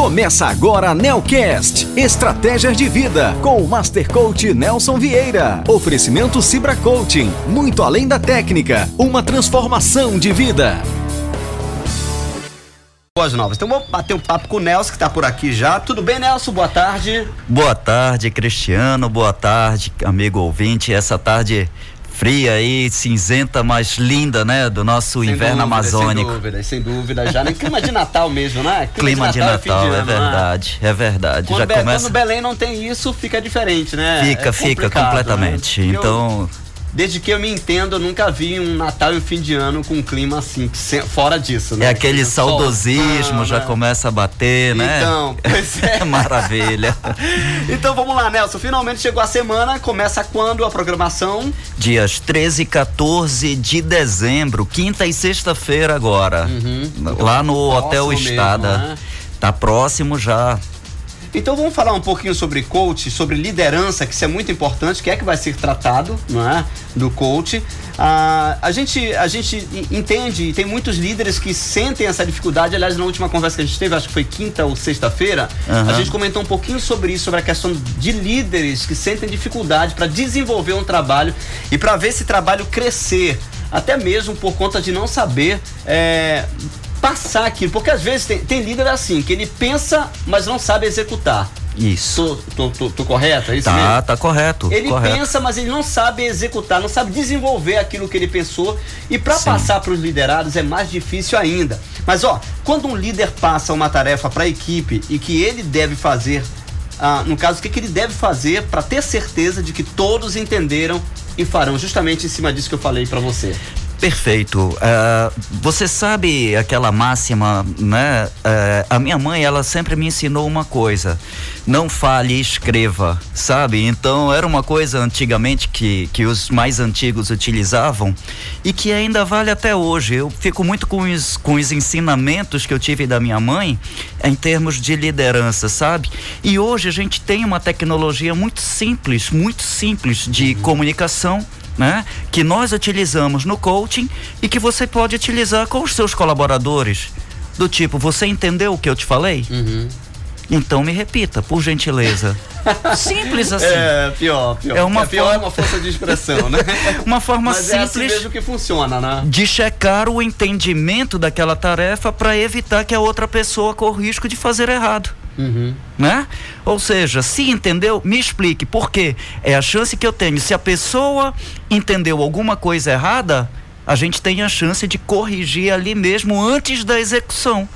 Começa agora a Nelcast, Estratégias de Vida, com o Master Coach Nelson Vieira. Oferecimento Cibra Coaching, muito além da técnica, uma transformação de vida. Boas novas. Então vamos bater um papo com o Nelson, que está por aqui já. Tudo bem, Nelson? Boa tarde. Boa tarde, Cristiano. Boa tarde, amigo ouvinte. Essa tarde fria aí, cinzenta, mas linda, né? Do nosso sem inverno dúvida, amazônico. Sem dúvida, sem dúvida. Já nem clima de Natal mesmo, né? Clima, clima de Natal, de Natal é, é verdade, é verdade. Quando, Já Be começa... quando Belém não tem isso, fica diferente, né? Fica, é fica completamente. Né? Então. Eu desde que eu me entendo, eu nunca vi um Natal e um fim de ano com um clima assim, fora disso, né? É aquele saudosismo, já né? começa a bater, né? Então, pois é. Maravilha. então vamos lá, Nelson. Finalmente chegou a semana. Começa quando a programação? Dias 13 e 14 de dezembro, quinta e sexta-feira agora. Uhum. Lá no Hotel Estada. Mesmo, né? Tá próximo já. Então vamos falar um pouquinho sobre coach, sobre liderança, que isso é muito importante, que é que vai ser tratado, não é? Do coach. Ah, a, gente, a gente entende e tem muitos líderes que sentem essa dificuldade. Aliás, na última conversa que a gente teve, acho que foi quinta ou sexta-feira, uhum. a gente comentou um pouquinho sobre isso, sobre a questão de líderes que sentem dificuldade para desenvolver um trabalho e para ver esse trabalho crescer até mesmo por conta de não saber é, passar aquilo. Porque às vezes tem, tem líder assim, que ele pensa, mas não sabe executar. Isso. Tô, tô, tô, tô correto? É isso tá, mesmo? tá correto. Ele correto. pensa, mas ele não sabe executar, não sabe desenvolver aquilo que ele pensou. E para passar para os liderados é mais difícil ainda. Mas ó, quando um líder passa uma tarefa para a equipe e que ele deve fazer, ah, no caso, o que, que ele deve fazer para ter certeza de que todos entenderam e farão, justamente em cima disso que eu falei para você. Perfeito. Uh, você sabe aquela máxima, né? Uh, a minha mãe, ela sempre me ensinou uma coisa: não fale, escreva, sabe? Então era uma coisa antigamente que, que os mais antigos utilizavam e que ainda vale até hoje. Eu fico muito com os, com os ensinamentos que eu tive da minha mãe em termos de liderança, sabe? E hoje a gente tem uma tecnologia muito simples, muito simples de uhum. comunicação né? Que nós utilizamos no coaching e que você pode utilizar com os seus colaboradores. Do tipo, você entendeu o que eu te falei? Uhum. Então me repita, por gentileza. Simples assim. É, pior, pior. É uma é, pior forma... é uma força de expressão, né? uma forma Mas simples. É assim mesmo que funciona, né? De checar o entendimento daquela tarefa para evitar que a outra pessoa corra risco de fazer errado. Uhum. Né? Ou seja, se entendeu, me explique por quê. É a chance que eu tenho. Se a pessoa entendeu alguma coisa errada, a gente tem a chance de corrigir ali mesmo antes da execução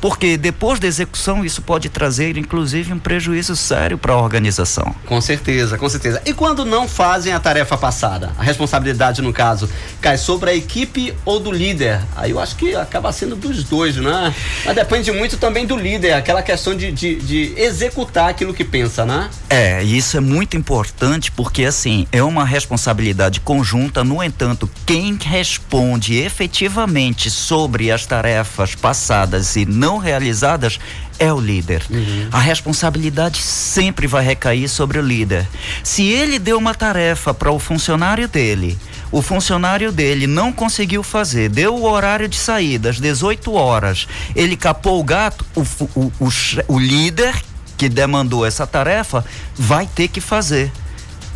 porque depois da execução isso pode trazer inclusive um prejuízo sério para a organização. Com certeza, com certeza. E quando não fazem a tarefa passada? A responsabilidade, no caso, cai sobre a equipe ou do líder? Aí eu acho que acaba sendo dos dois, né? Mas depende muito também do líder, aquela questão de, de, de executar aquilo que pensa, né? É, isso é muito importante porque, assim, é uma responsabilidade conjunta, no entanto, quem responde efetivamente sobre as tarefas passadas e não não realizadas é o líder. Uhum. A responsabilidade sempre vai recair sobre o líder. Se ele deu uma tarefa para o funcionário dele, o funcionário dele não conseguiu fazer, deu o horário de saída às 18 horas, ele capou o gato, o, o, o, o líder que demandou essa tarefa vai ter que fazer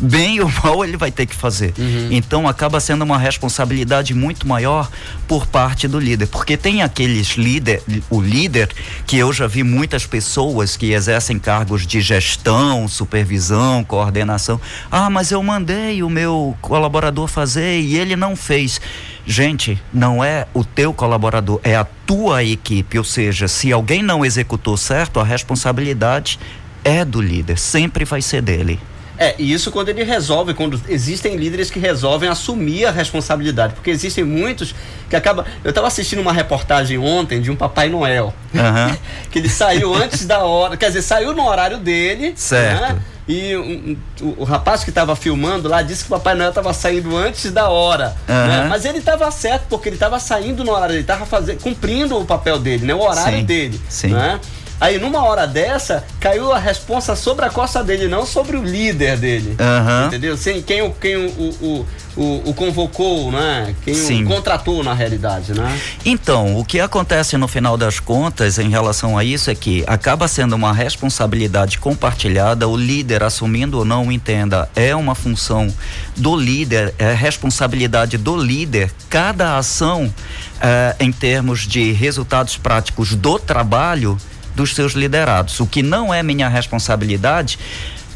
bem ou mal ele vai ter que fazer. Uhum. Então acaba sendo uma responsabilidade muito maior por parte do líder, porque tem aqueles líder, o líder que eu já vi muitas pessoas que exercem cargos de gestão, supervisão, coordenação. Ah, mas eu mandei o meu colaborador fazer e ele não fez. Gente, não é o teu colaborador, é a tua equipe, ou seja, se alguém não executou certo, a responsabilidade é do líder, sempre vai ser dele. É, e isso quando ele resolve, quando existem líderes que resolvem assumir a responsabilidade, porque existem muitos que acabam. Eu estava assistindo uma reportagem ontem de um Papai Noel, uhum. que ele saiu antes da hora, quer dizer, saiu no horário dele, certo. Né? E um, um, o, rapaz que estava filmando lá disse que o Papai Noel estava saindo antes da hora. Uhum. Né? Mas ele estava certo, porque ele estava saindo no horário, ele estava cumprindo o papel dele, né? o horário sim, dele. Sim. Né? Aí numa hora dessa, caiu a responsa sobre a costa dele, não sobre o líder dele. Uhum. Entendeu? Sem quem, quem o, o, o, o convocou, né? Quem Sim. o contratou na realidade, né? Então, o que acontece no final das contas em relação a isso é que acaba sendo uma responsabilidade compartilhada, o líder assumindo ou não, entenda, é uma função do líder, é responsabilidade do líder, cada ação eh, em termos de resultados práticos do trabalho dos seus liderados. O que não é minha responsabilidade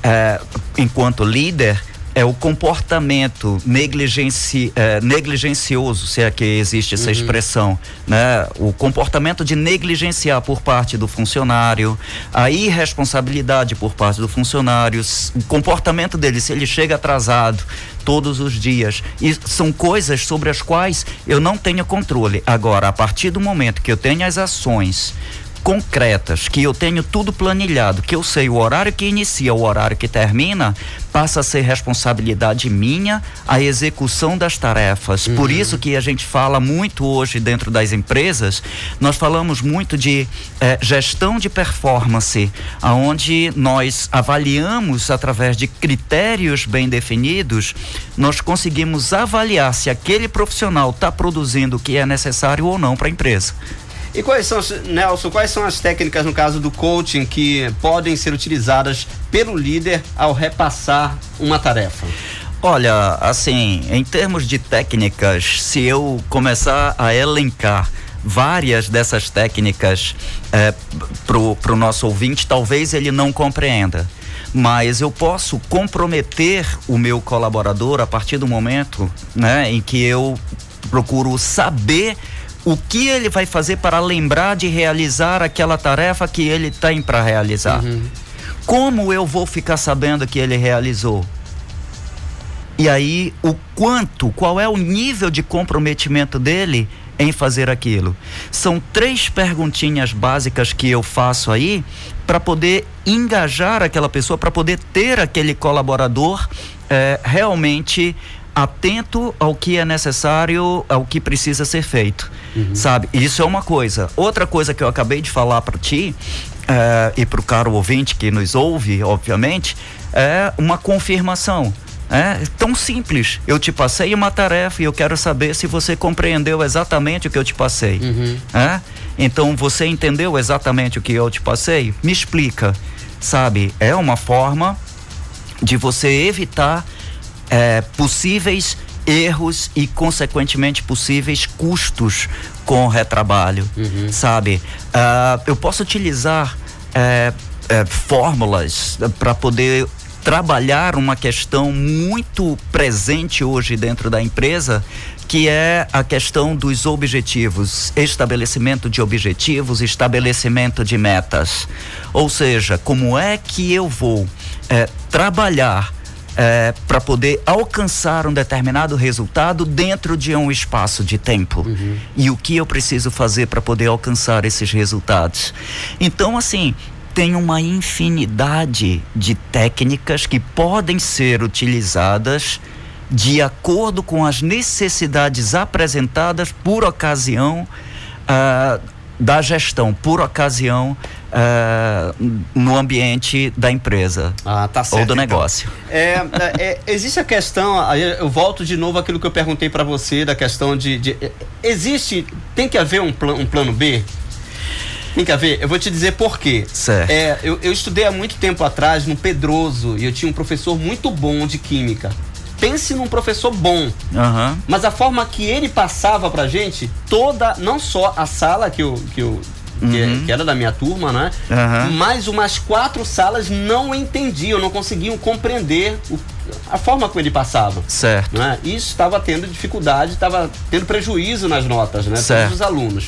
eh, enquanto líder é o comportamento negligenci, é, negligencioso, se é que existe essa uhum. expressão, né? O comportamento de negligenciar por parte do funcionário, a irresponsabilidade por parte do funcionário, o comportamento dele, se ele chega atrasado todos os dias. E são coisas sobre as quais eu não tenho controle. Agora, a partir do momento que eu tenho as ações concretas, que eu tenho tudo planilhado, que eu sei o horário que inicia, o horário que termina, passa a ser responsabilidade minha a execução das tarefas. Uhum. Por isso que a gente fala muito hoje dentro das empresas, nós falamos muito de eh, gestão de performance, aonde nós avaliamos através de critérios bem definidos, nós conseguimos avaliar se aquele profissional está produzindo o que é necessário ou não para a empresa. E quais são, Nelson, quais são as técnicas no caso do coaching que podem ser utilizadas pelo líder ao repassar uma tarefa? Olha, assim, em termos de técnicas, se eu começar a elencar várias dessas técnicas é, pro, pro nosso ouvinte, talvez ele não compreenda. Mas eu posso comprometer o meu colaborador a partir do momento né, em que eu procuro saber o que ele vai fazer para lembrar de realizar aquela tarefa que ele tem para realizar. Uhum. Como eu vou ficar sabendo que ele realizou? E aí, o quanto, qual é o nível de comprometimento dele em fazer aquilo? São três perguntinhas básicas que eu faço aí para poder engajar aquela pessoa, para poder ter aquele colaborador é, realmente atento ao que é necessário, ao que precisa ser feito, uhum. sabe? Isso é uma coisa. Outra coisa que eu acabei de falar para ti uh, e para o caro ouvinte que nos ouve, obviamente, é uma confirmação. É tão simples. Eu te passei uma tarefa e eu quero saber se você compreendeu exatamente o que eu te passei. Uhum. É? Então você entendeu exatamente o que eu te passei? Me explica. Sabe? É uma forma de você evitar é, possíveis erros e, consequentemente, possíveis custos com o retrabalho, uhum. sabe? Uh, eu posso utilizar é, é, fórmulas para poder trabalhar uma questão muito presente hoje dentro da empresa, que é a questão dos objetivos, estabelecimento de objetivos, estabelecimento de metas. Ou seja, como é que eu vou é, trabalhar é, para poder alcançar um determinado resultado dentro de um espaço de tempo. Uhum. E o que eu preciso fazer para poder alcançar esses resultados. Então, assim, tem uma infinidade de técnicas que podem ser utilizadas de acordo com as necessidades apresentadas por ocasião uh, da gestão, por ocasião uh, no ambiente da empresa ah, tá certo, ou do então. negócio. É, é, é, existe a questão, eu volto de novo aquilo que eu perguntei para você da questão de, de, existe, tem que haver um, plan, um plano B? Tem que haver. Eu vou te dizer por quê. Certo. É, eu, eu estudei há muito tempo atrás no Pedroso e eu tinha um professor muito bom de química pense num professor bom. Uhum. Mas a forma que ele passava pra gente, toda, não só a sala que eu, que eu que, uhum. que, era da minha turma, né? Uhum. Mas umas quatro salas não entendiam, não conseguiam compreender o, a forma como ele passava. Certo. Né? Isso estava tendo dificuldade, estava tendo prejuízo nas notas, né? Certo. Todos os alunos.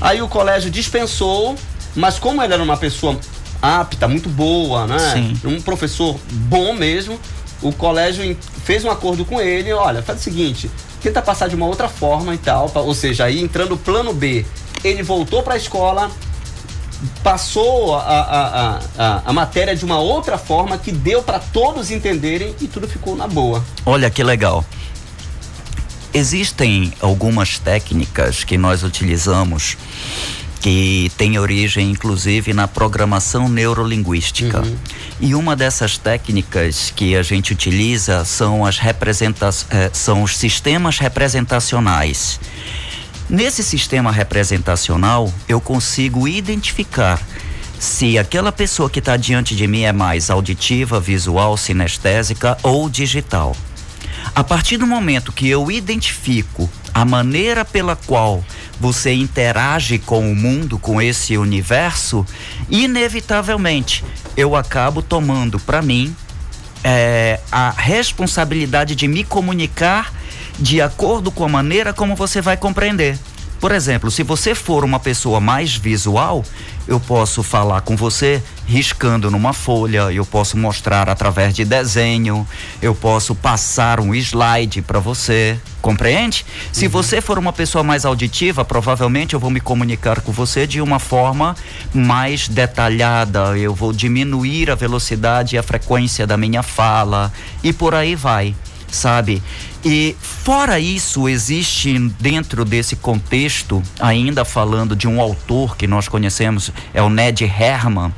Aí o colégio dispensou, mas como ele era uma pessoa apta, muito boa, né? Sim. Um professor bom mesmo, o colégio fez um acordo com ele, olha, faz o seguinte, tenta passar de uma outra forma e tal, ou seja, aí entrando o plano B, ele voltou para a escola, passou a, a, a, a, matéria de uma outra forma que deu para todos entenderem e tudo ficou na boa. Olha que legal. Existem algumas técnicas que nós utilizamos que tem origem inclusive na programação neurolinguística. Uhum. E uma dessas técnicas que a gente utiliza são as representações, eh, são os sistemas representacionais. Nesse sistema representacional, eu consigo identificar se aquela pessoa que está diante de mim é mais auditiva, visual, sinestésica ou digital. A partir do momento que eu identifico a maneira pela qual você interage com o mundo, com esse universo, inevitavelmente eu acabo tomando para mim é, a responsabilidade de me comunicar de acordo com a maneira como você vai compreender. Por exemplo, se você for uma pessoa mais visual, eu posso falar com você riscando numa folha, eu posso mostrar através de desenho, eu posso passar um slide para você, compreende? Uhum. Se você for uma pessoa mais auditiva, provavelmente eu vou me comunicar com você de uma forma mais detalhada, eu vou diminuir a velocidade e a frequência da minha fala e por aí vai sabe? E fora isso, existe dentro desse contexto, ainda falando de um autor que nós conhecemos, é o Ned Herman,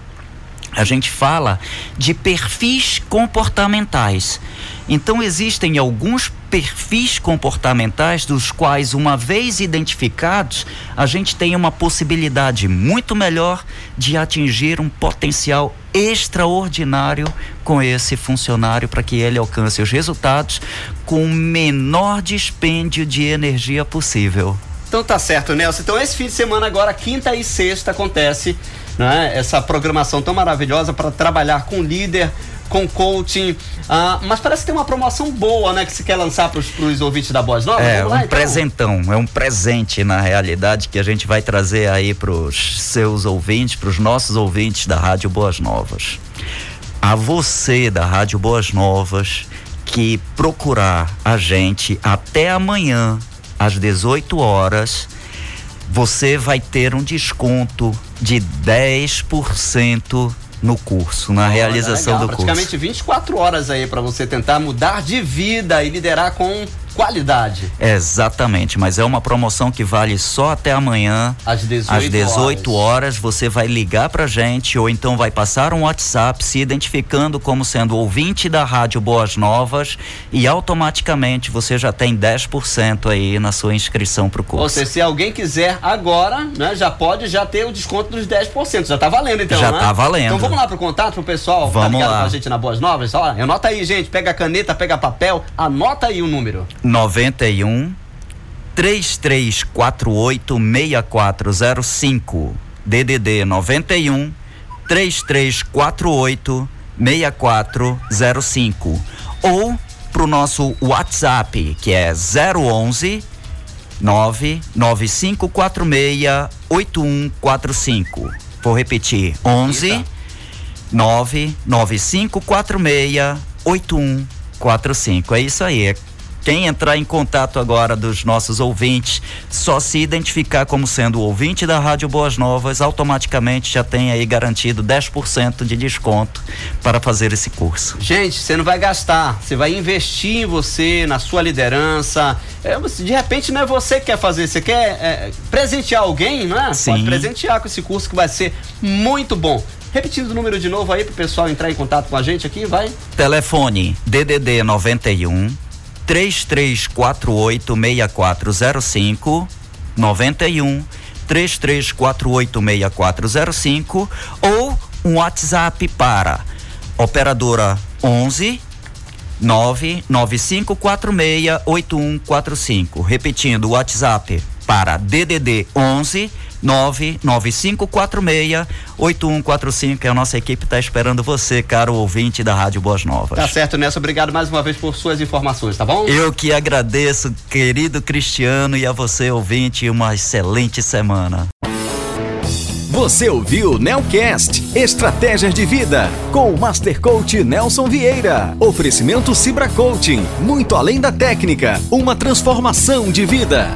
a gente fala de perfis comportamentais. Então existem alguns perfis comportamentais dos quais, uma vez identificados, a gente tem uma possibilidade muito melhor de atingir um potencial extraordinário com esse funcionário para que ele alcance os resultados com o menor dispêndio de energia possível. Então tá certo, Nelson. Então esse fim de semana agora, quinta e sexta, acontece né, essa programação tão maravilhosa para trabalhar com líder, com coaching. Ah, mas parece que tem uma promoção boa, né? Que se quer lançar para os ouvintes da Boas Novas. É, lá, um então? presentão, é um presente na realidade que a gente vai trazer aí para os seus ouvintes, para os nossos ouvintes da Rádio Boas Novas. A você da Rádio Boas Novas que procurar a gente até amanhã às 18 horas, você vai ter um desconto de 10% no curso, na realização legal. do curso. Praticamente 24 horas aí para você tentar mudar de vida e liderar com qualidade. Exatamente, mas é uma promoção que vale só até amanhã. Às 18, às 18 horas. horas. Você vai ligar pra gente ou então vai passar um WhatsApp se identificando como sendo ouvinte da Rádio Boas Novas e automaticamente você já tem 10% aí na sua inscrição pro curso. Ou seja, se alguém quiser agora, né, já pode já ter o desconto dos 10%. Já tá valendo então, já né? tá valendo. Então vamos lá pro contato pro pessoal vamos tá ligado lá. com a gente na Boas Novas? Ó, anota aí, gente, pega a caneta, pega papel, anota aí o número. 91 3348 6405 DDD 91 3348 6405 ou pro nosso WhatsApp que é 011 99546 8145. Vou repetir: 11 99546 8145. É isso aí. É quem entrar em contato agora dos nossos ouvintes, só se identificar como sendo ouvinte da Rádio Boas Novas, automaticamente já tem aí garantido 10% de desconto para fazer esse curso. Gente, você não vai gastar, você vai investir em você, na sua liderança. É, de repente não é você que quer fazer, você quer é, presentear alguém, não é? Sim. Pode presentear com esse curso que vai ser muito bom. Repetindo o número de novo aí para o pessoal entrar em contato com a gente aqui, vai. Telefone DDD 91 3348 6405 91 3348 6405 ou um WhatsApp para operadora 11 99546 8145. Repetindo o WhatsApp para DDD 11 99546-8145, que a nossa equipe está esperando você, caro ouvinte da Rádio Boas Novas. Tá certo, Nelson. Obrigado mais uma vez por suas informações, tá bom? Eu que agradeço, querido Cristiano, e a você, ouvinte, uma excelente semana. Você ouviu Nelcast Estratégias de Vida com o Master Coach Nelson Vieira. Oferecimento Cibra Coaching, muito além da técnica, uma transformação de vida.